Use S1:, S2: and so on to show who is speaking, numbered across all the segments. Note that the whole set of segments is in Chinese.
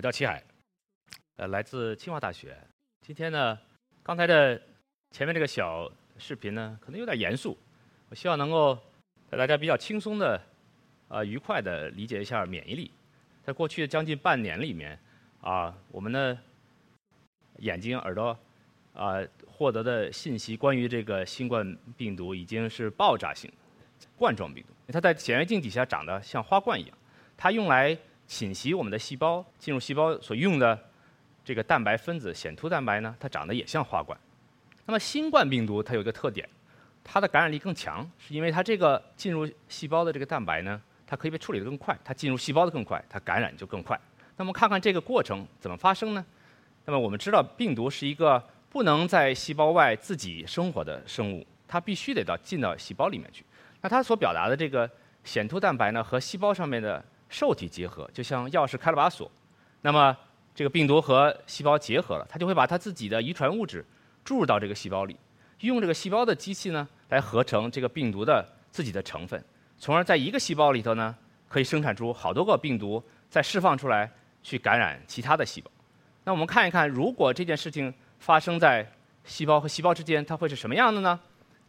S1: 我叫齐海，呃，来自清华大学。今天呢，刚才的前面这个小视频呢，可能有点严肃。我希望能够带大家比较轻松的、呃愉快的理解一下免疫力。在过去的将近半年里面，啊，我们的眼睛、耳朵啊获得的信息，关于这个新冠病毒已经是爆炸性冠状病毒。它在显微镜底下长得像花冠一样，它用来侵袭我们的细胞，进入细胞所用的这个蛋白分子显突蛋白呢，它长得也像花冠。那么新冠病毒它有一个特点，它的感染力更强，是因为它这个进入细胞的这个蛋白呢，它可以被处理得更快，它进入细胞的更快，它感染就更快。那么看看这个过程怎么发生呢？那么我们知道病毒是一个不能在细胞外自己生活的生物，它必须得到进到细胞里面去。那它所表达的这个显突蛋白呢，和细胞上面的受体结合，就像钥匙开了把锁。那么这个病毒和细胞结合了，它就会把它自己的遗传物质注入到这个细胞里，用这个细胞的机器呢来合成这个病毒的自己的成分，从而在一个细胞里头呢可以生产出好多个病毒，再释放出来去感染其他的细胞。那我们看一看，如果这件事情发生在细胞和细胞之间，它会是什么样的呢？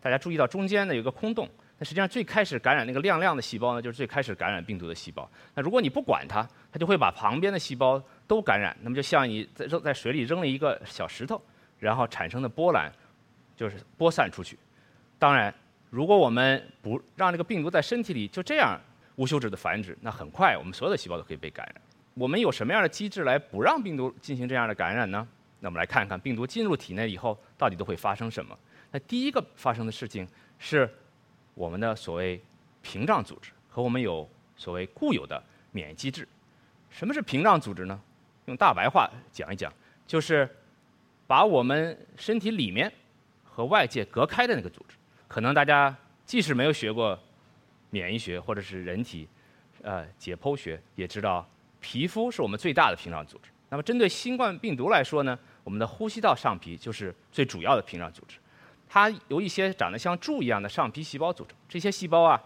S1: 大家注意到中间呢有个空洞。那实际上最开始感染那个亮亮的细胞呢，就是最开始感染病毒的细胞。那如果你不管它，它就会把旁边的细胞都感染。那么就像你在扔在水里扔了一个小石头，然后产生的波澜就是播散出去。当然，如果我们不让这个病毒在身体里就这样无休止的繁殖，那很快我们所有的细胞都可以被感染。我们有什么样的机制来不让病毒进行这样的感染呢？那我们来看看病毒进入体内以后到底都会发生什么。那第一个发生的事情是。我们的所谓屏障组织和我们有所谓固有的免疫机制。什么是屏障组织呢？用大白话讲一讲，就是把我们身体里面和外界隔开的那个组织。可能大家即使没有学过免疫学或者是人体呃解剖学，也知道皮肤是我们最大的屏障组织。那么针对新冠病毒来说呢，我们的呼吸道上皮就是最主要的屏障组织。它有一些长得像柱一样的上皮细胞组成，这些细胞啊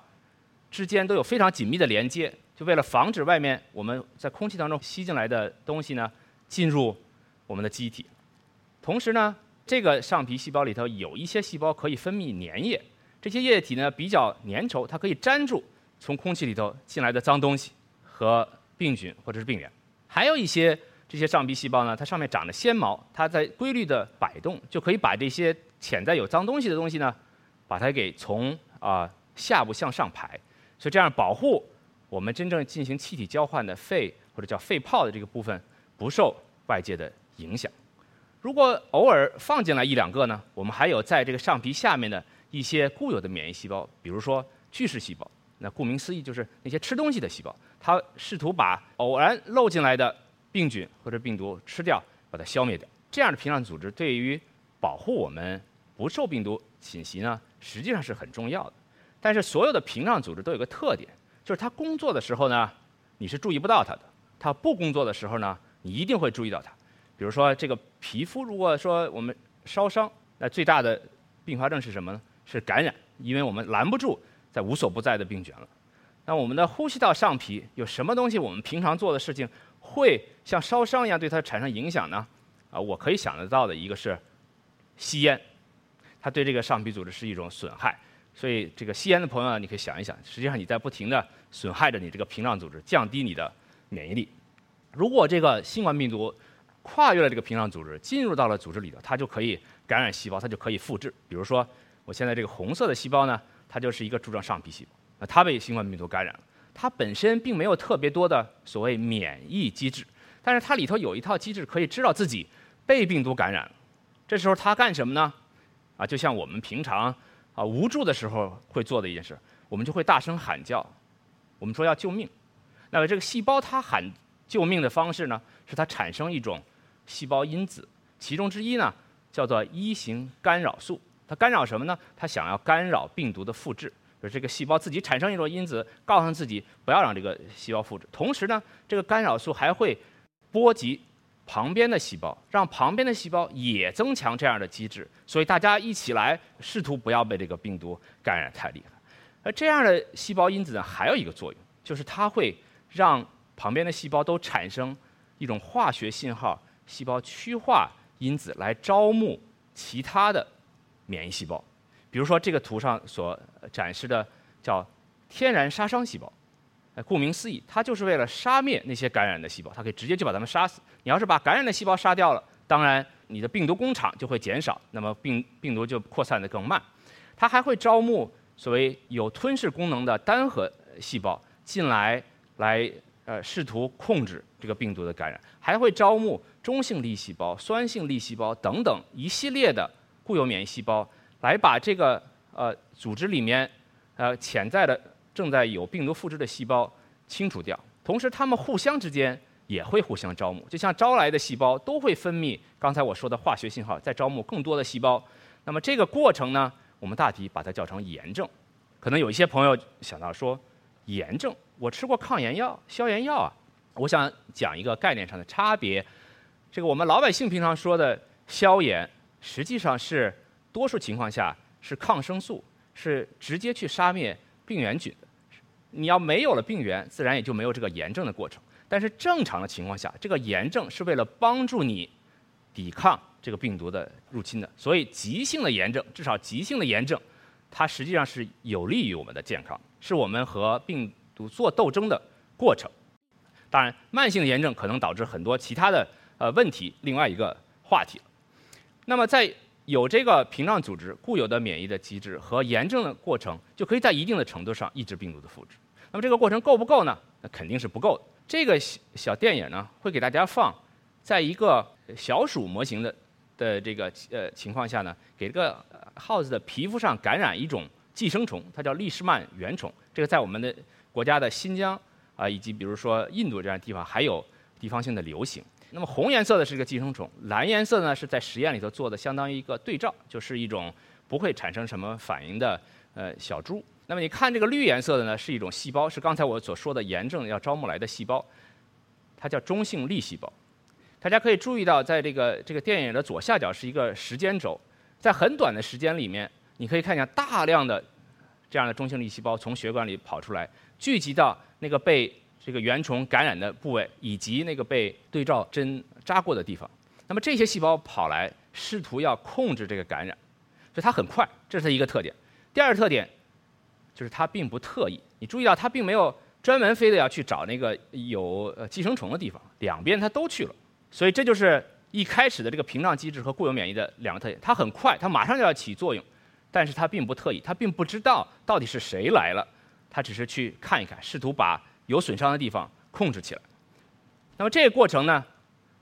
S1: 之间都有非常紧密的连接，就为了防止外面我们在空气当中吸进来的东西呢进入我们的机体。同时呢，这个上皮细胞里头有一些细胞可以分泌粘液，这些液体呢比较粘稠，它可以粘住从空气里头进来的脏东西和病菌或者是病原。还有一些这些上皮细胞呢，它上面长着纤毛，它在规律的摆动，就可以把这些。潜在有脏东西的东西呢，把它给从啊下部向上排，所以这样保护我们真正进行气体交换的肺或者叫肺泡的这个部分不受外界的影响。如果偶尔放进来一两个呢，我们还有在这个上皮下面的一些固有的免疫细胞，比如说巨噬细胞。那顾名思义就是那些吃东西的细胞，它试图把偶然漏进来的病菌或者病毒吃掉，把它消灭掉。这样的屏障组织对于保护我们。不受病毒侵袭呢，实际上是很重要的。但是所有的屏障组织都有个特点，就是它工作的时候呢，你是注意不到它的；它不工作的时候呢，你一定会注意到它。比如说这个皮肤，如果说我们烧伤，那最大的并发症是什么呢？是感染，因为我们拦不住在无所不在的病菌了。那我们的呼吸道上皮有什么东西？我们平常做的事情会像烧伤一样对它产生影响呢？啊，我可以想得到的一个是吸烟。它对这个上皮组织是一种损害，所以这个吸烟的朋友呢，你可以想一想，实际上你在不停的损害着你这个屏障组织，降低你的免疫力。如果这个新冠病毒跨越了这个屏障组织，进入到了组织里头，它就可以感染细胞，它就可以复制。比如说，我现在这个红色的细胞呢，它就是一个柱状上皮细胞，那它被新冠病毒感染了，它本身并没有特别多的所谓免疫机制，但是它里头有一套机制可以知道自己被病毒感染了，这时候它干什么呢？啊，就像我们平常啊无助的时候会做的一件事，我们就会大声喊叫，我们说要救命。那么这个细胞它喊救命的方式呢，是它产生一种细胞因子，其中之一呢叫做一型干扰素。它干扰什么呢？它想要干扰病毒的复制，就是这个细胞自己产生一种因子，告诉自己不要让这个细胞复制。同时呢，这个干扰素还会波及。旁边的细胞，让旁边的细胞也增强这样的机制，所以大家一起来试图不要被这个病毒感染太厉害。而这样的细胞因子呢，还有一个作用，就是它会让旁边的细胞都产生一种化学信号细胞趋化因子来招募其他的免疫细胞。比如说这个图上所展示的叫天然杀伤细胞，呃，顾名思义，它就是为了杀灭那些感染的细胞，它可以直接就把它们杀死。你要是把感染的细胞杀掉了，当然你的病毒工厂就会减少，那么病病毒就扩散的更慢。它还会招募所谓有吞噬功能的单核细胞进来，来呃试图控制这个病毒的感染，还会招募中性粒细胞、酸性粒细胞等等一系列的固有免疫细胞。来把这个呃组织里面呃潜在的正在有病毒复制的细胞清除掉，同时它们互相之间也会互相招募，就像招来的细胞都会分泌刚才我说的化学信号，再招募更多的细胞。那么这个过程呢，我们大体把它叫成炎症。可能有一些朋友想到说，炎症我吃过抗炎药、消炎药啊。我想讲一个概念上的差别。这个我们老百姓平常说的消炎，实际上是。多数情况下是抗生素，是直接去杀灭病原菌。你要没有了病原，自然也就没有这个炎症的过程。但是正常的情况下，这个炎症是为了帮助你抵抗这个病毒的入侵的。所以急性的炎症，至少急性的炎症，它实际上是有利于我们的健康，是我们和病毒做斗争的过程。当然，慢性的炎症可能导致很多其他的呃问题，另外一个话题。那么在有这个屏障组织固有的免疫的机制和炎症的过程，就可以在一定的程度上抑制病毒的复制。那么这个过程够不够呢？那肯定是不够的。这个小小电影呢，会给大家放，在一个小鼠模型的的这个呃情况下呢，给这个耗子的皮肤上感染一种寄生虫，它叫利氏曼原虫。这个在我们的国家的新疆啊，以及比如说印度这样的地方还有地方性的流行。那么红颜色的是一个寄生虫，蓝颜色呢是在实验里头做的，相当于一个对照，就是一种不会产生什么反应的呃小猪。那么你看这个绿颜色的呢，是一种细胞，是刚才我所说的炎症要招募来的细胞，它叫中性粒细胞。大家可以注意到，在这个这个电影的左下角是一个时间轴，在很短的时间里面，你可以看见大量的这样的中性粒细胞从血管里跑出来，聚集到那个被。这个原虫感染的部位以及那个被对照针扎过的地方，那么这些细胞跑来试图要控制这个感染，所以它很快，这是它一个特点。第二个特点就是它并不特异，你注意到它并没有专门非得要去找那个有寄生虫的地方，两边它都去了。所以这就是一开始的这个屏障机制和固有免疫的两个特点。它很快，它马上就要起作用，但是它并不特异，它并不知道到底是谁来了，它只是去看一看，试图把。有损伤的地方控制起来，那么这个过程呢，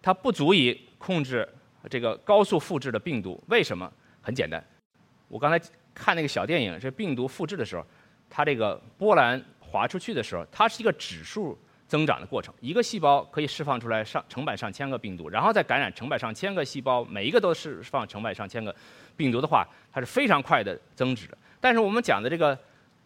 S1: 它不足以控制这个高速复制的病毒。为什么？很简单，我刚才看那个小电影，这病毒复制的时候，它这个波澜划出去的时候，它是一个指数增长的过程。一个细胞可以释放出来上成百上千个病毒，然后再感染成百上千个细胞，每一个都释放成百上千个病毒的话，它是非常快的增值的。但是我们讲的这个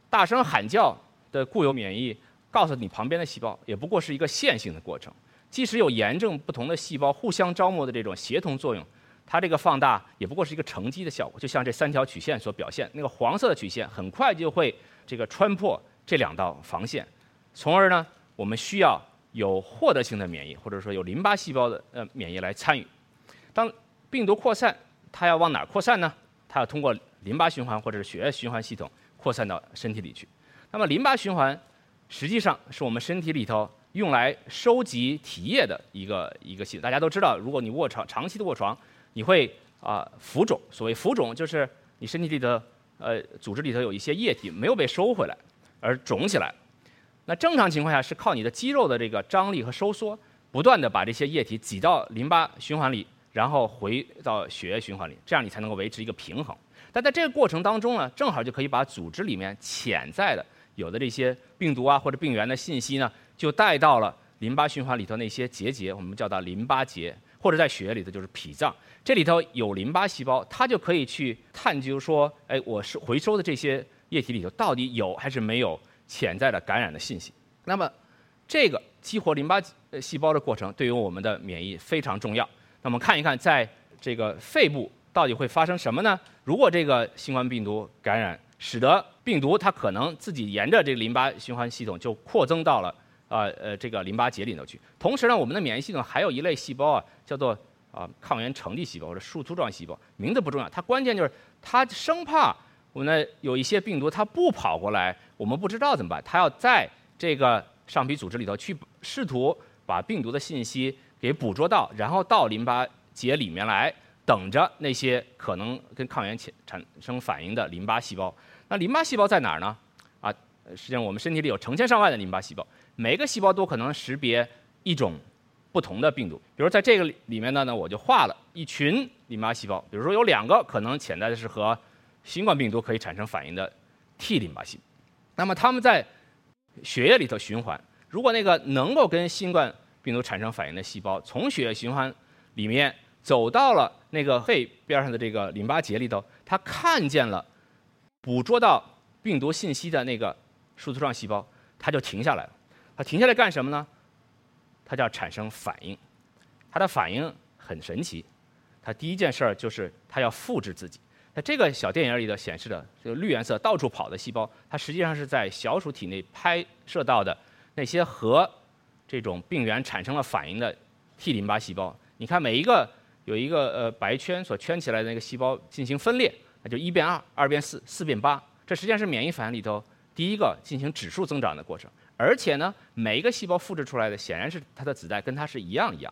S1: 大声喊叫的固有免疫。告诉你旁边的细胞也不过是一个线性的过程，即使有炎症，不同的细胞互相招募的这种协同作用，它这个放大也不过是一个乘积的效果，就像这三条曲线所表现，那个黄色的曲线很快就会这个穿破这两道防线，从而呢，我们需要有获得性的免疫，或者说有淋巴细胞的呃免疫来参与。当病毒扩散，它要往哪儿扩散呢？它要通过淋巴循环或者是血液循环系统扩散到身体里去。那么淋巴循环。实际上是我们身体里头用来收集体液的一个一个系统。大家都知道，如果你卧床长期的卧床，你会啊浮肿。所谓浮肿，就是你身体里的呃组织里头有一些液体没有被收回来，而肿起来。那正常情况下是靠你的肌肉的这个张力和收缩，不断的把这些液体挤到淋巴循环里，然后回到血液循环里，这样你才能够维持一个平衡。但在这个过程当中呢，正好就可以把组织里面潜在的。有的这些病毒啊或者病原的信息呢，就带到了淋巴循环里头那些结节，我们叫它淋巴结，或者在血液里头就是脾脏。这里头有淋巴细胞，它就可以去探究说，哎，我是回收的这些液体里头到底有还是没有潜在的感染的信息。那么，这个激活淋巴细胞的过程对于我们的免疫非常重要。那我们看一看，在这个肺部到底会发生什么呢？如果这个新冠病毒感染，使得病毒它可能自己沿着这个淋巴循环系统就扩增到了啊呃这个淋巴结里头去。同时呢，我们的免疫系统还有一类细胞啊，叫做啊抗原成立细胞或者树突状细胞，名字不重要，它关键就是它生怕我们的有一些病毒它不跑过来，我们不知道怎么办，它要在这个上皮组织里头去试图把病毒的信息给捕捉到，然后到淋巴结里面来，等着那些可能跟抗原产产生反应的淋巴细胞。那淋巴细胞在哪儿呢？啊，实际上我们身体里有成千上万的淋巴细胞，每个细胞都可能识别一种不同的病毒。比如在这个里面呢，呢我就画了一群淋巴细胞，比如说有两个可能潜在的是和新冠病毒可以产生反应的 T 淋巴细胞，那么它们在血液里头循环，如果那个能够跟新冠病毒产生反应的细胞从血液循环里面走到了那个肺边上的这个淋巴结里头，它看见了。捕捉到病毒信息的那个树突状细胞，它就停下来了。它停下来干什么呢？它就要产生反应。它的反应很神奇，它第一件事儿就是它要复制自己。在这个小电影里头显示的，这个绿颜色到处跑的细胞，它实际上是在小鼠体内拍摄到的那些和这种病原产生了反应的 T 淋巴细胞。你看每一个有一个呃白圈所圈起来的那个细胞进行分裂。那就一变二，二变四，四变八，这实际上是免疫反应里头第一个进行指数增长的过程。而且呢，每一个细胞复制出来的显然是它的子代跟它是一样一样。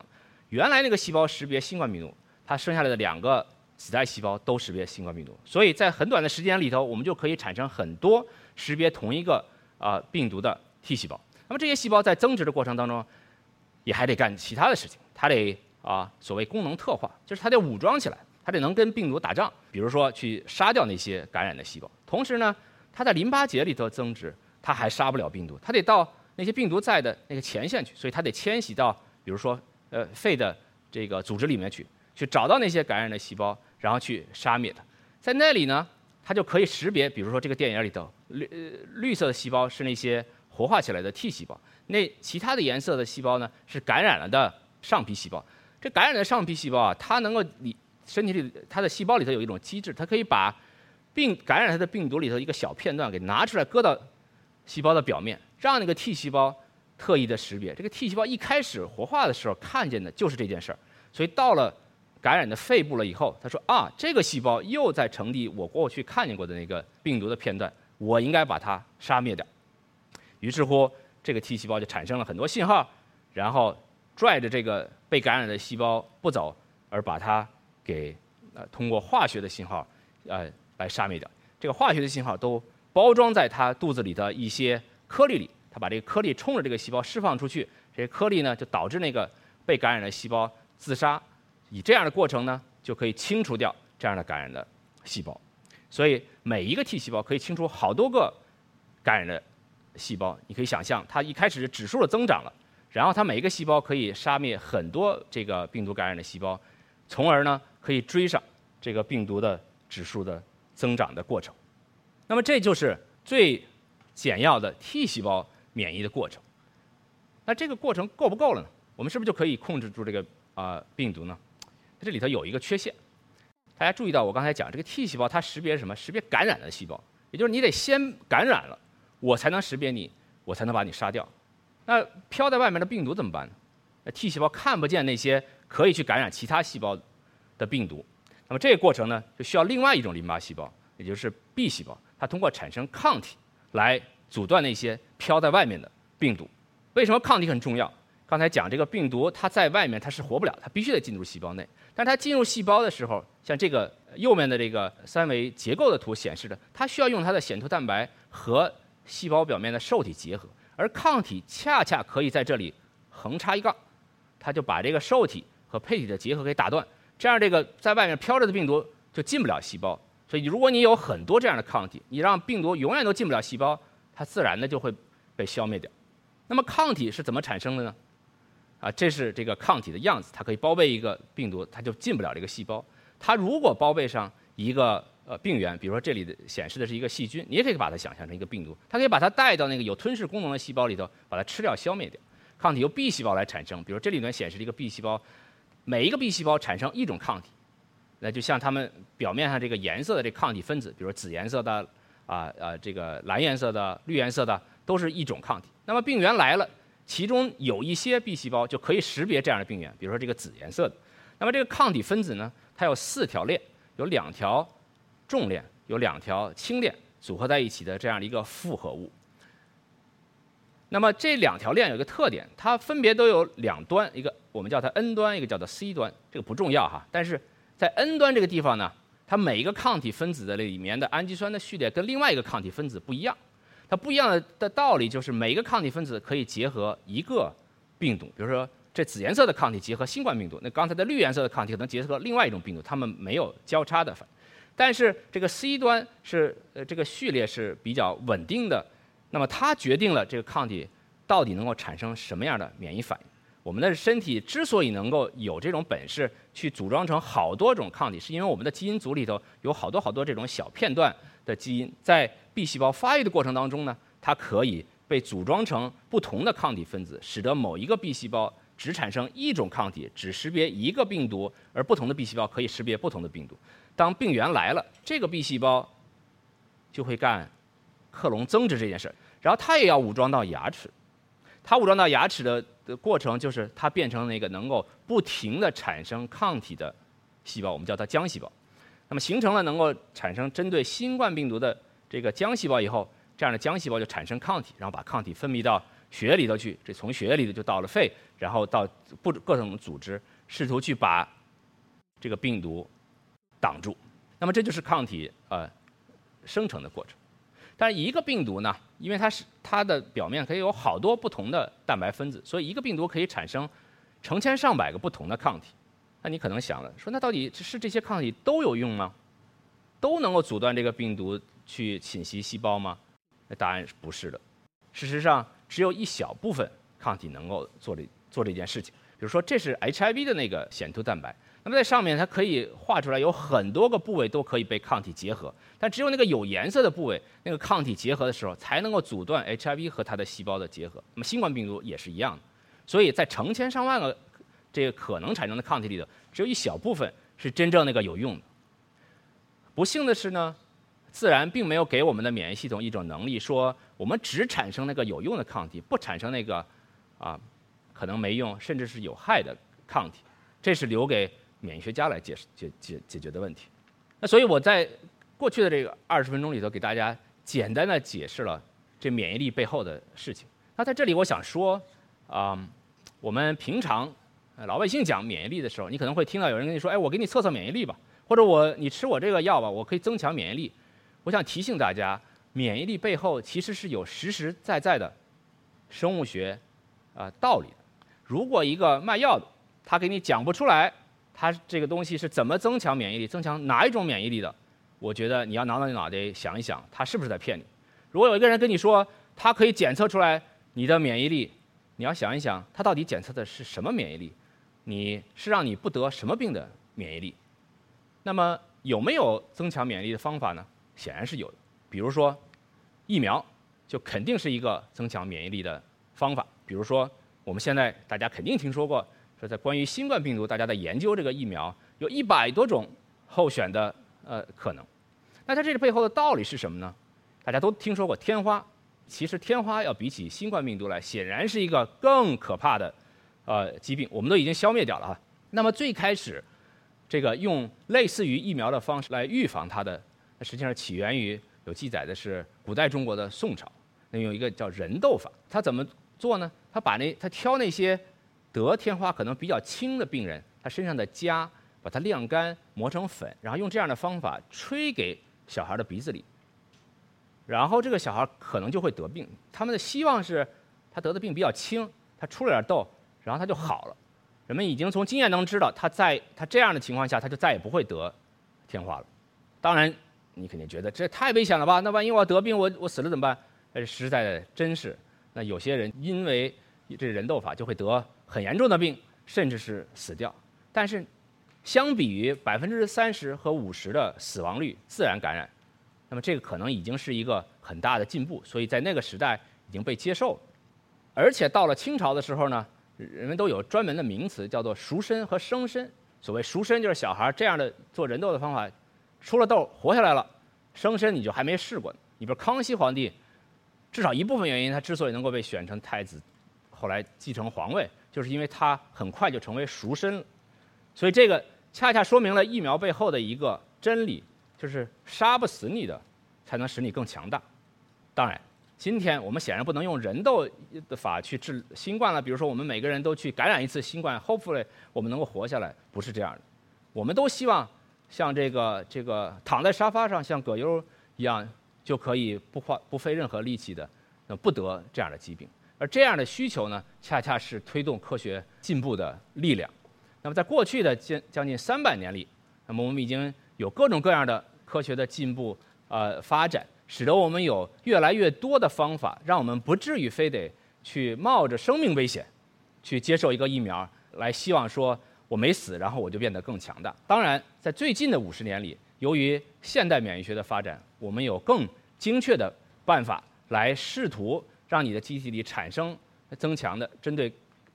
S1: 原来那个细胞识别新冠病毒，它生下来的两个子代细胞都识别新冠病毒，所以在很短的时间里头，我们就可以产生很多识别同一个啊病毒的 T 细胞。那么这些细胞在增殖的过程当中，也还得干其他的事情，它得啊所谓功能特化，就是它得武装起来。它得能跟病毒打仗，比如说去杀掉那些感染的细胞。同时呢，它在淋巴结里头增殖，它还杀不了病毒，它得到那些病毒在的那个前线去，所以它得迁徙到，比如说呃肺的这个组织里面去，去找到那些感染的细胞，然后去杀灭它。在那里呢，它就可以识别，比如说这个电影里头绿绿色的细胞是那些活化起来的 T 细胞，那其他的颜色的细胞呢是感染了的上皮细胞。这感染的上皮细胞啊，它能够你。身体里它的细胞里头有一种机制，它可以把病感染它的病毒里头一个小片段给拿出来搁到细胞的表面，让那个 T 细胞特异的识别。这个 T 细胞一开始活化的时候看见的就是这件事儿，所以到了感染的肺部了以后，他说啊，这个细胞又在传递我过去看见过的那个病毒的片段，我应该把它杀灭掉。于是乎，这个 T 细胞就产生了很多信号，然后拽着这个被感染的细胞不走，而把它。给呃通过化学的信号呃来杀灭掉，这个化学的信号都包装在它肚子里的一些颗粒里，它把这个颗粒冲着这个细胞释放出去，这些颗粒呢就导致那个被感染的细胞自杀，以这样的过程呢就可以清除掉这样的感染的细胞，所以每一个 T 细胞可以清除好多个感染的细胞，你可以想象它一开始是指数的增长了，然后它每一个细胞可以杀灭很多这个病毒感染的细胞，从而呢。可以追上这个病毒的指数的增长的过程，那么这就是最简要的 T 细胞免疫的过程。那这个过程够不够了呢？我们是不是就可以控制住这个啊病毒呢？它这里头有一个缺陷，大家注意到我刚才讲这个 T 细胞它识别什么？识别感染的细胞，也就是你得先感染了，我才能识别你，我才能把你杀掉。那飘在外面的病毒怎么办呢？那 T 细胞看不见那些可以去感染其他细胞。的病毒，那么这个过程呢，就需要另外一种淋巴细胞，也就是 B 细胞，它通过产生抗体来阻断那些飘在外面的病毒。为什么抗体很重要？刚才讲这个病毒，它在外面它是活不了，它必须得进入细胞内。但它进入细胞的时候，像这个右面的这个三维结构的图显示的，它需要用它的显突蛋白和细胞表面的受体结合，而抗体恰恰可以在这里横插一杠，它就把这个受体和配体的结合给打断。这样，这个在外面飘着的病毒就进不了细胞。所以，如果你有很多这样的抗体，你让病毒永远都进不了细胞，它自然的就会被消灭掉。那么，抗体是怎么产生的呢？啊，这是这个抗体的样子，它可以包被一个病毒，它就进不了这个细胞。它如果包被上一个呃病原，比如说这里的显示的是一个细菌，你也可以把它想象成一个病毒，它可以把它带到那个有吞噬功能的细胞里头，把它吃掉、消灭掉。抗体由 B 细胞来产生，比如这里面显示的一个 B 细胞。每一个 B 细胞产生一种抗体，那就像它们表面上这个颜色的这抗体分子，比如紫颜色的啊啊这个蓝颜色的绿颜色的，都是一种抗体。那么病原来了，其中有一些 B 细胞就可以识别这样的病原，比如说这个紫颜色的。那么这个抗体分子呢，它有四条链，有两条重链，有两条轻链组合在一起的这样的一个复合物。那么这两条链有一个特点，它分别都有两端，一个我们叫它 N 端，一个叫做 C 端，这个不重要哈。但是在 N 端这个地方呢，它每一个抗体分子的里面的氨基酸的序列跟另外一个抗体分子不一样。它不一样的的道理就是每一个抗体分子可以结合一个病毒，比如说这紫颜色的抗体结合新冠病毒，那刚才的绿颜色的抗体可能结合另外一种病毒，它们没有交叉的反。但是这个 C 端是呃这个序列是比较稳定的。那么它决定了这个抗体到底能够产生什么样的免疫反应。我们的身体之所以能够有这种本事去组装成好多种抗体，是因为我们的基因组里头有好多好多这种小片段的基因，在 B 细胞发育的过程当中呢，它可以被组装成不同的抗体分子，使得某一个 B 细胞只产生一种抗体，只识别一个病毒，而不同的 B 细胞可以识别不同的病毒。当病原来了，这个 B 细胞就会干克隆增殖这件事儿。然后它也要武装到牙齿，它武装到牙齿的的过程就是它变成那个能够不停的产生抗体的细胞，我们叫它浆细胞。那么形成了能够产生针对新冠病毒的这个浆细胞以后，这样的浆细胞就产生抗体，然后把抗体分泌到血液里头去，这从血液里头就到了肺，然后到不各种组织，试图去把这个病毒挡住。那么这就是抗体呃生成的过程。但一个病毒呢，因为它是它的表面可以有好多不同的蛋白分子，所以一个病毒可以产生成千上百个不同的抗体。那你可能想了，说那到底是这些抗体都有用吗？都能够阻断这个病毒去侵袭细胞吗？那答案是不是的。事实上，只有一小部分抗体能够做这做这件事情。比如说，这是 HIV 的那个显突蛋白。那么在上面它可以画出来，有很多个部位都可以被抗体结合，但只有那个有颜色的部位，那个抗体结合的时候才能够阻断 HIV 和它的细胞的结合。那么新冠病毒也是一样的，所以在成千上万个这个可能产生的抗体里头，只有一小部分是真正那个有用的。不幸的是呢，自然并没有给我们的免疫系统一种能力，说我们只产生那个有用的抗体，不产生那个啊可能没用甚至是有害的抗体。这是留给。免疫学家来解释解解解决的问题，那所以我在过去的这个二十分钟里头给大家简单的解释了这免疫力背后的事情。那在这里我想说，啊，我们平常老百姓讲免疫力的时候，你可能会听到有人跟你说，哎，我给你测测免疫力吧，或者我你吃我这个药吧，我可以增强免疫力。我想提醒大家，免疫力背后其实是有实实在在的生物学啊道理的。如果一个卖药的他给你讲不出来。它这个东西是怎么增强免疫力、增强哪一种免疫力的？我觉得你要挠挠你脑袋想一想，他是不是在骗你？如果有一个人跟你说他可以检测出来你的免疫力，你要想一想，他到底检测的是什么免疫力？你是让你不得什么病的免疫力？那么有没有增强免疫力的方法呢？显然是有的。比如说疫苗，就肯定是一个增强免疫力的方法。比如说我们现在大家肯定听说过。说在关于新冠病毒，大家在研究这个疫苗，有一百多种候选的呃可能。那它这个背后的道理是什么呢？大家都听说过天花，其实天花要比起新冠病毒来，显然是一个更可怕的呃疾病，我们都已经消灭掉了哈。那么最开始这个用类似于疫苗的方式来预防它的，实际上起源于有记载的是古代中国的宋朝，那用一个叫人痘法。他怎么做呢？他把那他挑那些。得天花可能比较轻的病人，他身上的痂把它晾干磨成粉，然后用这样的方法吹给小孩的鼻子里，然后这个小孩可能就会得病。他们的希望是他得的病比较轻，他出了点痘，然后他就好了。人们已经从经验能知道，他在他这样的情况下，他就再也不会得天花了。当然，你肯定觉得这太危险了吧？那万一我要得病，我我死了怎么办？呃，实在的真是。那有些人因为这人痘法就会得。很严重的病，甚至是死掉。但是，相比于百分之三十和五十的死亡率，自然感染，那么这个可能已经是一个很大的进步。所以在那个时代已经被接受了。而且到了清朝的时候呢，人们都有专门的名词，叫做赎身和生身。所谓赎身，就是小孩这样的做人痘的方法，出了痘活下来了；生身你就还没试过。你比如康熙皇帝，至少一部分原因，他之所以能够被选成太子。后来继承皇位，就是因为它很快就成为赎身了。所以这个恰恰说明了疫苗背后的一个真理，就是杀不死你的，才能使你更强大。当然，今天我们显然不能用人斗的法去治新冠了。比如说，我们每个人都去感染一次新冠，hopefully 我们能够活下来，不是这样的。我们都希望像这个这个躺在沙发上，像葛优一样，就可以不花不费任何力气的，那不得这样的疾病。而这样的需求呢，恰恰是推动科学进步的力量。那么，在过去的将将近三百年里，那么我们已经有各种各样的科学的进步呃发展，使得我们有越来越多的方法，让我们不至于非得去冒着生命危险去接受一个疫苗，来希望说我没死，然后我就变得更强大。当然，在最近的五十年里，由于现代免疫学的发展，我们有更精确的办法来试图让你的机体里产生增强的针对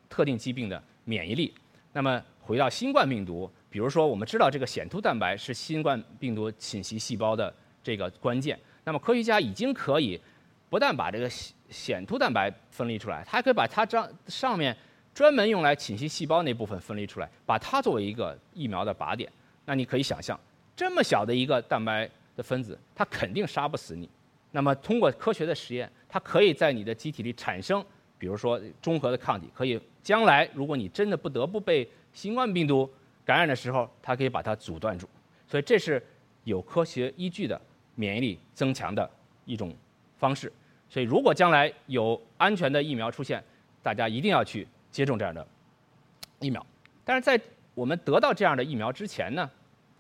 S1: 特定疾病的免疫力。那么。回到新冠病毒，比如说我们知道这个显突蛋白是新冠病毒侵袭细胞的这个关键，那么科学家已经可以不但把这个显突蛋白分离出来，它还可以把它这上面专门用来侵袭细胞那部分分离出来，把它作为一个疫苗的靶点。那你可以想象，这么小的一个蛋白的分子，它肯定杀不死你。那么通过科学的实验，它可以在你的机体里产生，比如说中和的抗体，可以将来如果你真的不得不被新冠病毒感染的时候，它可以把它阻断住，所以这是有科学依据的免疫力增强的一种方式。所以，如果将来有安全的疫苗出现，大家一定要去接种这样的疫苗。但是在我们得到这样的疫苗之前呢，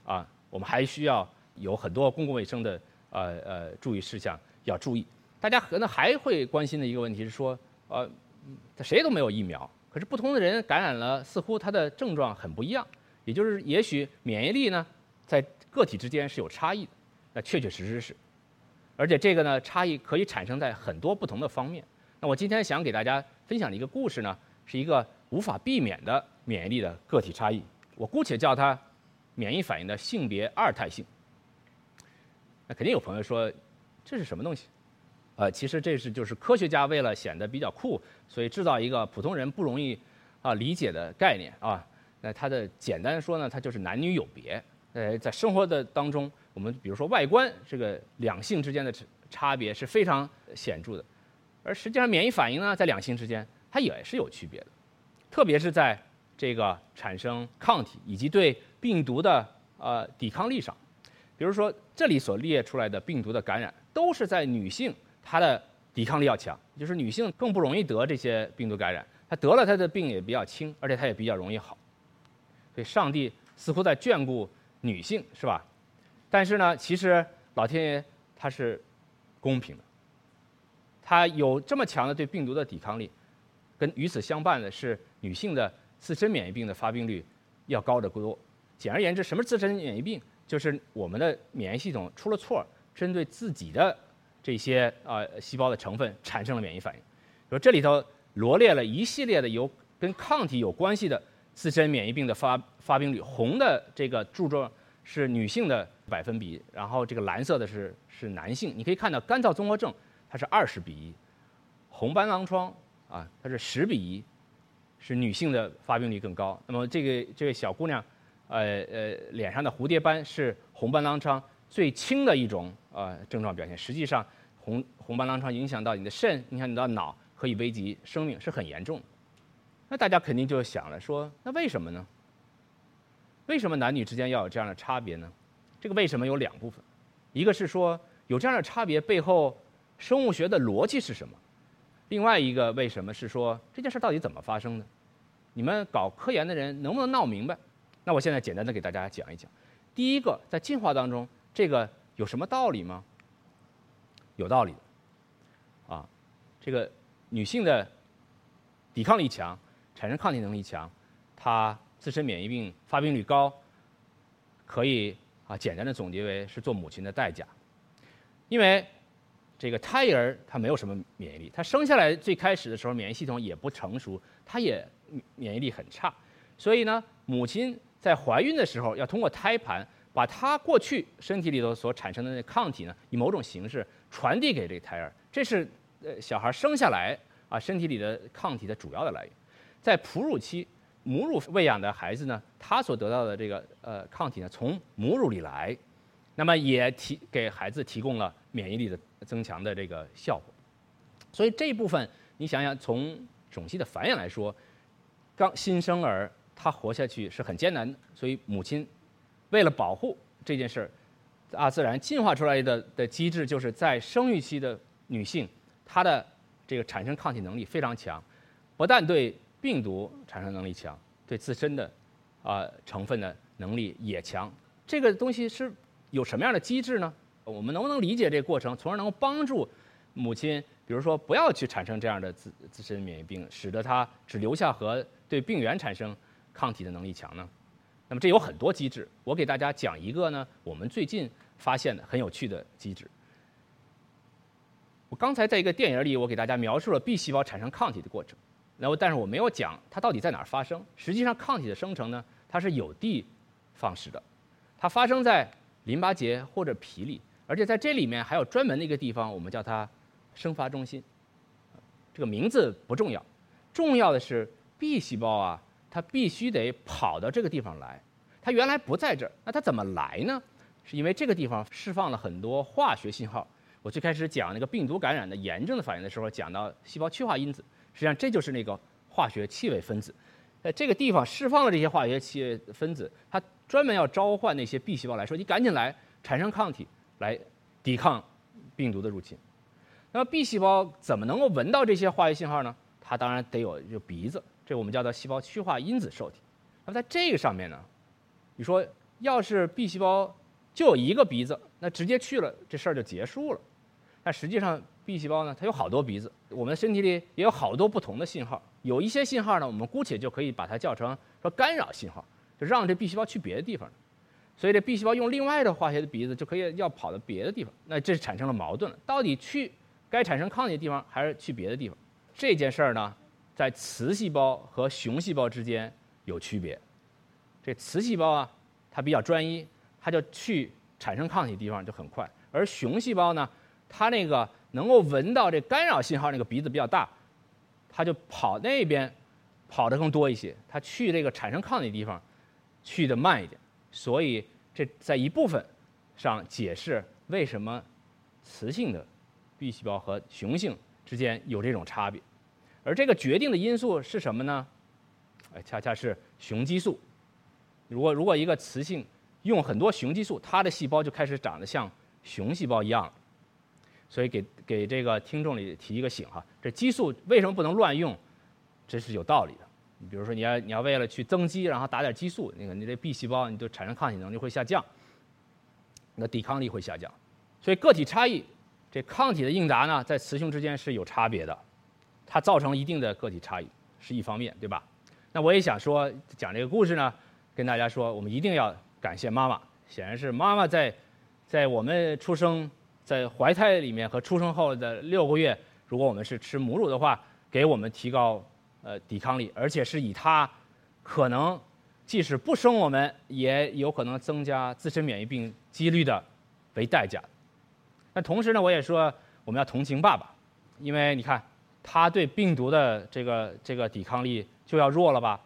S1: 啊，我们还需要有很多公共卫生的呃呃注意事项要注意。大家可能还会关心的一个问题是说，呃，谁都没有疫苗。可是不同的人感染了，似乎他的症状很不一样，也就是也许免疫力呢，在个体之间是有差异的，那确确实实是，而且这个呢差异可以产生在很多不同的方面。那我今天想给大家分享的一个故事呢，是一个无法避免的免疫力的个体差异，我姑且叫它免疫反应的性别二态性。那肯定有朋友说，这是什么东西？呃，其实这是就是科学家为了显得比较酷，所以制造一个普通人不容易啊理解的概念啊。那它的简单说呢，它就是男女有别。呃，在生活的当中，我们比如说外观这个两性之间的差别是非常显著的，而实际上免疫反应呢，在两性之间它也是有区别的，特别是在这个产生抗体以及对病毒的呃抵抗力上。比如说这里所列出来的病毒的感染，都是在女性。她的抵抗力要强，就是女性更不容易得这些病毒感染，她得了她的病也比较轻，而且她也比较容易好。所以上帝似乎在眷顾女性，是吧？但是呢，其实老天爷他是公平的，他有这么强的对病毒的抵抗力，跟与此相伴的是女性的自身免疫病的发病率要高得多。简而言之，什么自身免疫病？就是我们的免疫系统出了错，针对自己的。这些啊细胞的成分产生了免疫反应，说这里头罗列了一系列的有跟抗体有关系的自身免疫病的发发病率，红的这个柱状是女性的百分比，然后这个蓝色的是是男性。你可以看到干燥综合症它是二十比一，红斑狼疮啊它是十比一，是女性的发病率更高。那么这个这位小姑娘，呃呃脸上的蝴蝶斑是红斑狼疮最轻的一种。呃，症状表现实际上，红红斑狼疮影响到你的肾，影响你的脑，可以危及生命，是很严重的。那大家肯定就想了，说那为什么呢？为什么男女之间要有这样的差别呢？这个为什么有两部分，一个是说有这样的差别背后生物学的逻辑是什么，另外一个为什么是说这件事到底怎么发生的？你们搞科研的人能不能闹明白？那我现在简单的给大家讲一讲。第一个，在进化当中，这个。有什么道理吗？有道理的，啊，这个女性的抵抗力强，产生抗体能力强，她自身免疫病发病率高，可以啊简单的总结为是做母亲的代价。因为这个胎儿他没有什么免疫力，他生下来最开始的时候免疫系统也不成熟，他也免疫力很差，所以呢，母亲在怀孕的时候要通过胎盘。把他过去身体里头所产生的那抗体呢，以某种形式传递给这个胎儿，这是呃小孩生下来啊身体里的抗体的主要的来源。在哺乳期，母乳喂养的孩子呢，他所得到的这个呃抗体呢，从母乳里来，那么也提给孩子提供了免疫力的增强的这个效果。所以这一部分，你想想，从种系的繁衍来说，刚新生儿他活下去是很艰难的，所以母亲为了保护这件事儿，大自然进化出来的的机制，就是在生育期的女性，她的这个产生抗体能力非常强，不但对病毒产生能力强，对自身的啊成分的能力也强。这个东西是有什么样的机制呢？我们能不能理解这个过程，从而能够帮助母亲，比如说不要去产生这样的自自身免疫病，使得她只留下和对病原产生抗体的能力强呢？那么这有很多机制，我给大家讲一个呢，我们最近发现的很有趣的机制。我刚才在一个电影里，我给大家描述了 B 细胞产生抗体的过程。然后，但是我没有讲它到底在哪儿发生。实际上，抗体的生成呢，它是有的放矢的，它发生在淋巴结或者皮里，而且在这里面还有专门的一个地方，我们叫它生发中心。这个名字不重要，重要的是 B 细胞啊，它必须得跑到这个地方来。它原来不在这儿，那它怎么来呢？是因为这个地方释放了很多化学信号。我最开始讲那个病毒感染的炎症的反应的时候，讲到细胞催化因子。实际上，这就是那个化学气味分子，在这个地方释放了这些化学气味分子，它专门要召唤那些 B 细胞来说：“你赶紧来，产生抗体来抵抗病毒的入侵。”那么 B 细胞怎么能够闻到这些化学信号呢？它当然得有就鼻子，这我们叫做细胞趋化因子受体。那么在这个上面呢，你说要是 B 细胞就有一个鼻子，那直接去了，这事儿就结束了。但实际上，B 细胞呢，它有好多鼻子。我们身体里也有好多不同的信号。有一些信号呢，我们姑且就可以把它叫成说干扰信号，就让这 B 细胞去别的地方。所以这 B 细胞用另外的化学的鼻子就可以要跑到别的地方。那这是产生了矛盾了，到底去该产生抗体的地方，还是去别的地方？这件事儿呢，在雌细胞和雄细胞之间有区别。这雌细胞啊，它比较专一，它就去产生抗体地方就很快，而雄细胞呢？它那个能够闻到这干扰信号，那个鼻子比较大，它就跑那边，跑的更多一些。它去这个产生抗体地方，去的慢一点。所以这在一部分上解释为什么雌性的 B 细胞和雄性之间有这种差别。而这个决定的因素是什么呢？哎，恰恰是雄激素。如果如果一个雌性用很多雄激素，它的细胞就开始长得像雄细胞一样了。所以给给这个听众里提一个醒哈，这激素为什么不能乱用？这是有道理的。你比如说，你要你要为了去增肌，然后打点激素，那个你这 B 细胞你就产生抗体能力会下降，那抵抗力会下降。所以个体差异，这抗体的应答呢，在雌雄之间是有差别的，它造成一定的个体差异是一方面，对吧？那我也想说讲这个故事呢，跟大家说，我们一定要感谢妈妈。显然是妈妈在在我们出生。在怀胎里面和出生后的六个月，如果我们是吃母乳的话，给我们提高呃抵抗力，而且是以它可能即使不生我们，也有可能增加自身免疫病几率的为代价。那同时呢，我也说我们要同情爸爸，因为你看他对病毒的这个这个抵抗力就要弱了吧？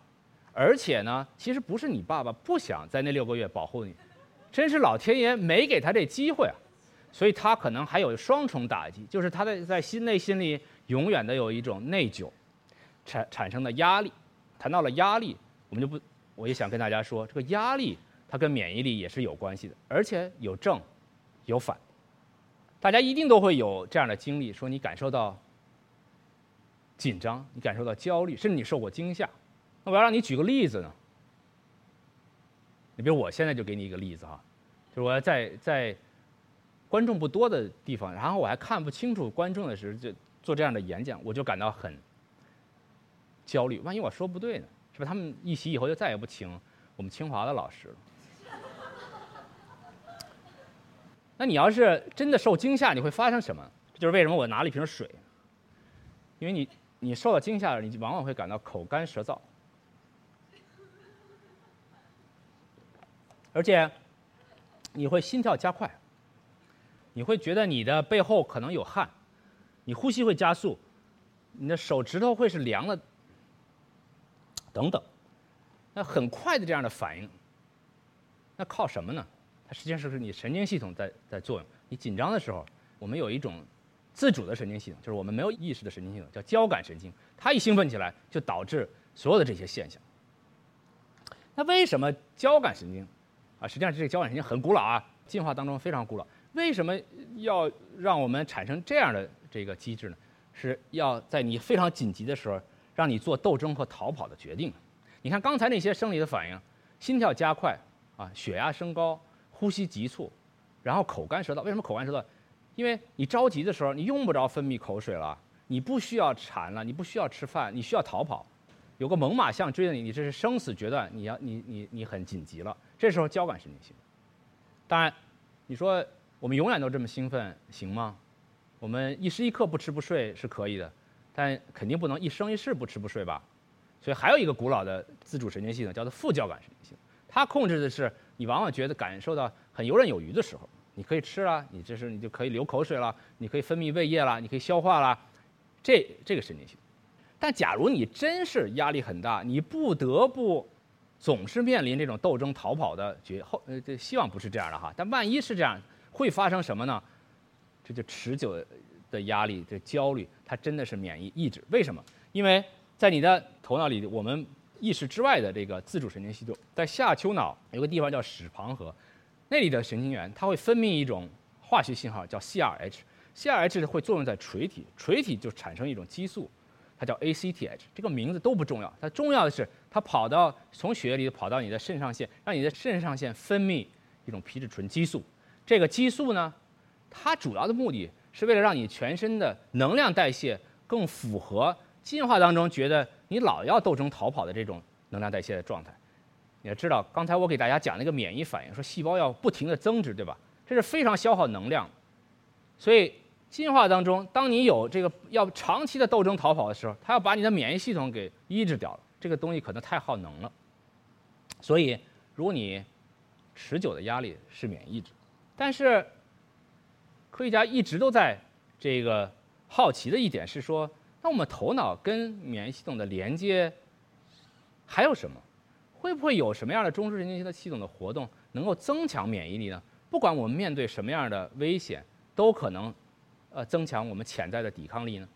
S1: 而且呢，其实不是你爸爸不想在那六个月保护你，真是老天爷没给他这机会啊！所以他可能还有双重打击，就是他的在心内心里永远的有一种内疚，产产生的压力。谈到了压力，我们就不，我也想跟大家说，这个压力它跟免疫力也是有关系的，而且有正有反。大家一定都会有这样的经历，说你感受到紧张，你感受到焦虑，甚至你受过惊吓。那我要让你举个例子呢？你比如我现在就给你一个例子哈，就是我要在在。观众不多的地方，然后我还看不清楚观众的时候，就做这样的演讲，我就感到很焦虑。万一我说不对呢？是吧？他们一席以后就再也不请我们清华的老师了。那你要是真的受惊吓，你会发生什么？这就是为什么我拿了一瓶水，因为你你受到惊吓了，你往往会感到口干舌燥，而且你会心跳加快。你会觉得你的背后可能有汗，你呼吸会加速，你的手指头会是凉的，等等。那很快的这样的反应，那靠什么呢？它实际上是你神经系统在在作用。你紧张的时候，我们有一种自主的神经系统，就是我们没有意识的神经系统，叫交感神经。它一兴奋起来，就导致所有的这些现象。那为什么交感神经啊？实际上这个交感神经很古老啊，进化当中非常古老。为什么要让我们产生这样的这个机制呢？是要在你非常紧急的时候，让你做斗争和逃跑的决定。你看刚才那些生理的反应，心跳加快啊，血压升高，呼吸急促，然后口干舌燥。为什么口干舌燥？因为你着急的时候，你用不着分泌口水了，你不需要馋了，你不需要吃饭，你需要逃跑。有个猛犸象追着你，你这是生死决断，你要你你你很紧急了。这时候交感神经兴奋。当然，你说我们永远都这么兴奋行吗？我们一时一刻不吃不睡是可以的，但肯定不能一生一世不吃不睡吧。所以还有一个古老的自主神经系统叫做副交感神经系统，它控制的是你往往觉得感受到很游刃有余的时候，你可以吃了，你这时候你就可以流口水了，你可以分泌胃液了，你可以消化了，这这个神经系统。但假如你真是压力很大，你不得不总是面临这种斗争逃跑的绝后呃，这希望不是这样的哈。但万一是这样，会发生什么呢？这就持久的压力、这焦虑，它真的是免疫抑制。为什么？因为在你的头脑里，我们意识之外的这个自主神经系统，在下丘脑有个地方叫室旁核，那里的神经元它会分泌一种化学信号叫 CRH，CRH 会作用在垂体，垂体就产生一种激素，它叫 ACTH。这个名字都不重要，它重要的是它跑到从血液里跑到你的肾上腺，让你的肾上腺分泌一种皮质醇激素。这个激素呢？它主要的目的是为了让你全身的能量代谢更符合进化当中觉得你老要斗争逃跑的这种能量代谢的状态。你要知道，刚才我给大家讲那个免疫反应，说细胞要不停的增殖，对吧？这是非常消耗能量。所以进化当中，当你有这个要长期的斗争逃跑的时候，它要把你的免疫系统给抑制掉了。这个东西可能太耗能了。所以，如果你持久的压力是免疫抑制，但是。科学家一直都在这个好奇的一点是说，那我们头脑跟免疫系统的连接还有什么？会不会有什么样的中枢神经系统的活动能够增强免疫力呢？不管我们面对什么样的危险，都可能呃增强我们潜在的抵抗力呢？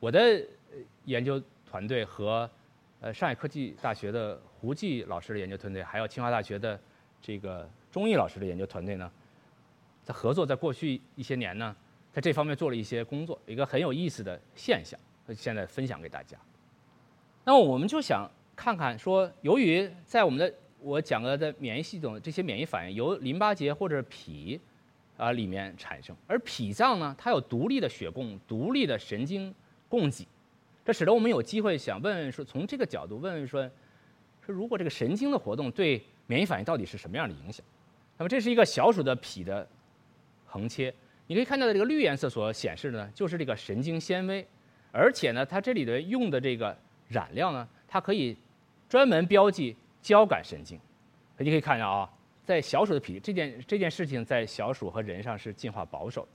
S1: 我的研究团队和呃上海科技大学的胡继老师的研究团队，还有清华大学的这个钟毅老师的研究团队呢？在合作，在过去一些年呢，在这方面做了一些工作，一个很有意思的现象，现在分享给大家。那我们就想看看，说由于在我们的我讲了的免疫系统这些免疫反应由淋巴结或者脾啊里面产生，而脾脏呢，它有独立的血供、独立的神经供给，这使得我们有机会想问问说，从这个角度问问说，说如果这个神经的活动对免疫反应到底是什么样的影响？那么这是一个小鼠的脾的。横切，你可以看到的这个绿颜色所显示的呢，就是这个神经纤维，而且呢，它这里的用的这个染料呢，它可以专门标记交感神经。你可以看到啊，在小鼠的皮这件这件事情，在小鼠和人上是进化保守，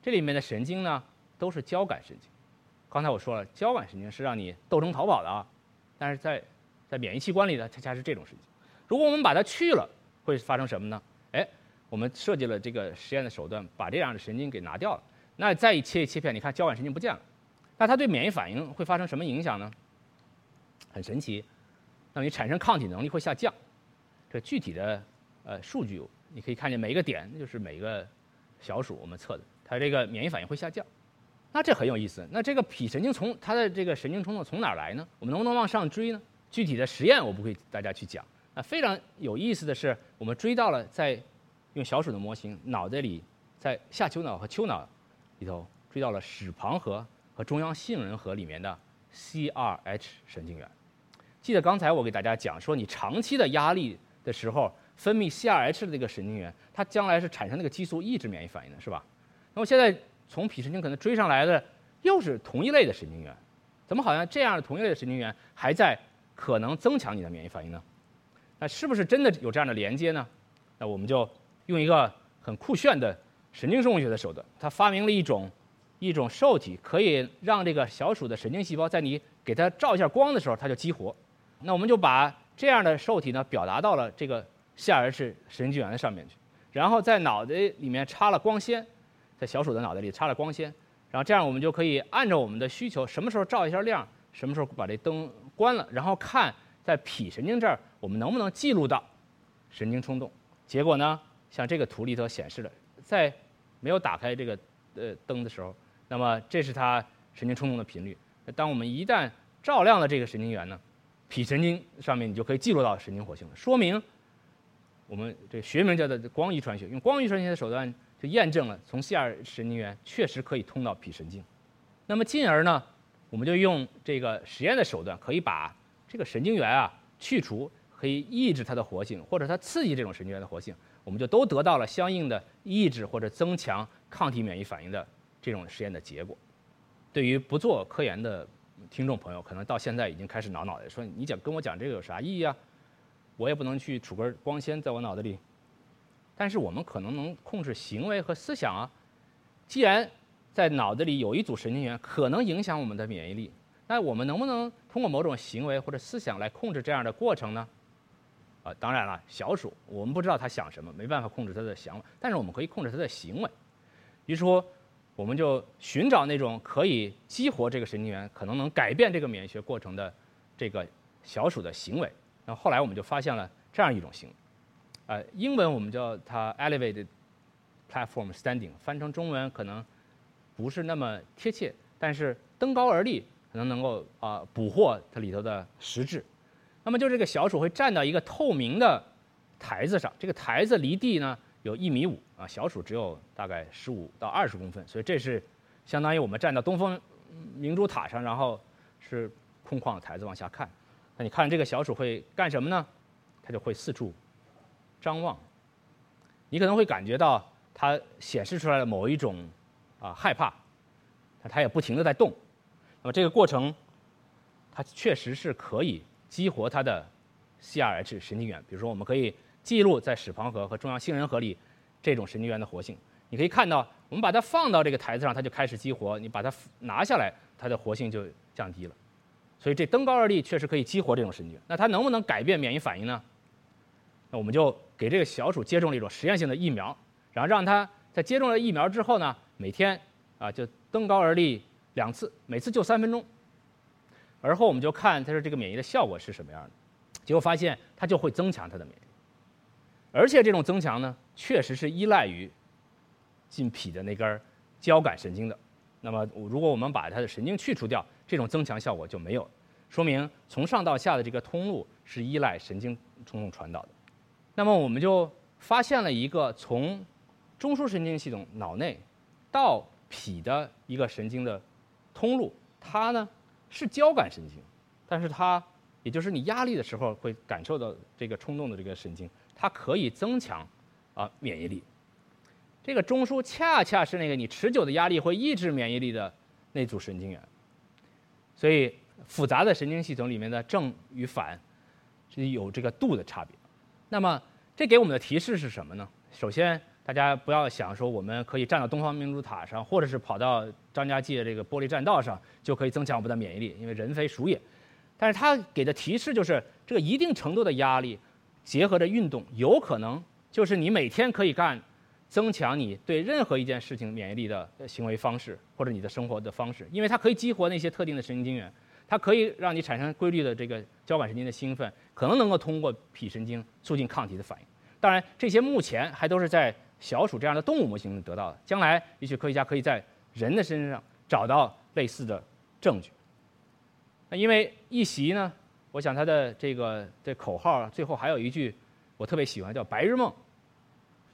S1: 这里面的神经呢都是交感神经。刚才我说了，交感神经是让你斗争逃跑的啊，但是在在免疫器官里呢，恰恰是这种神经。如果我们把它去了，会发生什么呢？哎。我们设计了这个实验的手段，把这样的神经给拿掉了。那再一切一切片，你看交感神经不见了。那它对免疫反应会发生什么影响呢？很神奇，那你产生抗体能力会下降。这具体的呃数据，你可以看见每一个点就是每一个小鼠我们测的，它这个免疫反应会下降。那这很有意思。那这个脾神经从它的这个神经冲动从哪儿来呢？我们能不能往上追呢？具体的实验我不会大家去讲。那非常有意思的是，我们追到了在用小鼠的模型，脑袋里在下丘脑和丘脑里头追到了室旁核和中央杏仁核里面的 CRH 神经元。记得刚才我给大家讲说，你长期的压力的时候分泌 CRH 的这个神经元，它将来是产生那个激素抑制免疫反应的，是吧？那么现在从脾神经可能追上来的又是同一类的神经元，怎么好像这样的同一类的神经元还在可能增强你的免疫反应呢？那是不是真的有这样的连接呢？那我们就。用一个很酷炫的神经生物学的手段，他发明了一种一种受体，可以让这个小鼠的神经细胞在你给它照一下光的时候，它就激活。那我们就把这样的受体呢表达到了这个 CRH 神经元的上面去，然后在脑袋里面插了光纤，在小鼠的脑袋里插了光纤，然后这样我们就可以按照我们的需求，什么时候照一下亮，什么时候把这灯关了，然后看在脾神经这儿我们能不能记录到神经冲动。结果呢，像这个图里头显示的，在没有打开这个呃灯的时候，那么这是它神经冲动的频率。当我们一旦照亮了这个神经元呢？脾神经上面你就可以记录到神经活性了，说明我们这学名叫做光遗传学，用光遗传学的手段就验证了从下神经元确实可以通到脾神经。那么进而呢，我们就用这个实验的手段，可以把这个神经元啊去除，可以抑制它的活性，或者它刺激这种神经元的活性，我们就都得到了相应的抑制或者增强抗体免疫反应的这种实验的结果。对于不做科研的。听众朋友可能到现在已经开始挠脑袋，说你讲跟我讲这个有啥意义啊？我也不能去杵根光纤在我脑子里。但是我们可能能控制行为和思想啊。既然在脑子里有一组神经元可能影响我们的免疫力，那我们能不能通过某种行为或者思想来控制这样的过程呢？啊，当然了，小鼠我们不知道它想什么，没办法控制它的想法，但是我们可以控制它的行为，比如说。我们就寻找那种可以激活这个神经元，可能能改变这个免疫学过程的这个小鼠的行为。那后来我们就发现了这样一种行为，呃，英文我们叫它 elevated platform standing，翻成中文可能不是那么贴切，但是登高而立可能能够啊捕获它里头的实质。那么就这个小鼠会站到一个透明的台子上，这个台子离地呢？有一米五啊，小鼠只有大概十五到二十公分，所以这是相当于我们站到东方明珠塔上，然后是空旷的台子往下看。那你看这个小鼠会干什么呢？它就会四处张望。你可能会感觉到它显示出来的某一种啊害怕，它也不停的在动。那么这个过程，它确实是可以激活它的 CRH 神经元，比如说我们可以。记录在室旁核和中央杏仁核里这种神经元的活性，你可以看到，我们把它放到这个台子上，它就开始激活；你把它拿下来，它的活性就降低了。所以这登高而立确实可以激活这种神经元。那它能不能改变免疫反应呢？那我们就给这个小鼠接种了一种实验性的疫苗，然后让它在接种了疫苗之后呢，每天啊就登高而立两次，每次就三分钟。而后我们就看它说这个免疫的效果是什么样的，结果发现它就会增强它的免疫。而且这种增强呢，确实是依赖于进脾的那根交感神经的。那么，如果我们把它的神经去除掉，这种增强效果就没有，说明从上到下的这个通路是依赖神经冲动传导的。那么，我们就发现了一个从中枢神经系统脑内到脾的一个神经的通路，它呢是交感神经，但是它也就是你压力的时候会感受到这个冲动的这个神经。它可以增强啊免疫力，这个中枢恰恰是那个你持久的压力会抑制免疫力的那组神经元，所以复杂的神经系统里面的正与反是有这个度的差别。那么这给我们的提示是什么呢？首先，大家不要想说我们可以站到东方明珠塔上，或者是跑到张家界这个玻璃栈道上就可以增强我们的免疫力，因为人非鼠也。但是它给的提示就是这个一定程度的压力。结合着运动，有可能就是你每天可以干，增强你对任何一件事情免疫力的行为方式，或者你的生活的方式，因为它可以激活那些特定的神经元，它可以让你产生规律的这个交感神经的兴奋，可能能够通过脾神经促进抗体的反应。当然，这些目前还都是在小鼠这样的动物模型中得到的，将来也许科学家可以在人的身上找到类似的证据。那因为一席呢？我想他的这个这口号最后还有一句，我特别喜欢，叫“白日梦”。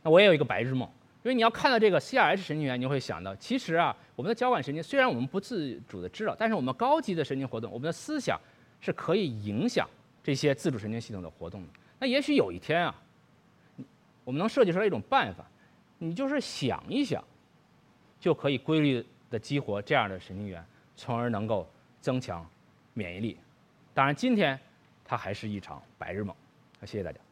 S1: 那我也有一个白日梦，因为你要看到这个 CRH 神经元，你会想到，其实啊，我们的交感神经虽然我们不自主的知道，但是我们高级的神经活动，我们的思想是可以影响这些自主神经系统的活动的。那也许有一天啊，我们能设计出来一种办法，你就是想一想，就可以规律的激活这样的神经元，从而能够增强免疫力。当然，今天它还是一场白日梦。谢谢大家。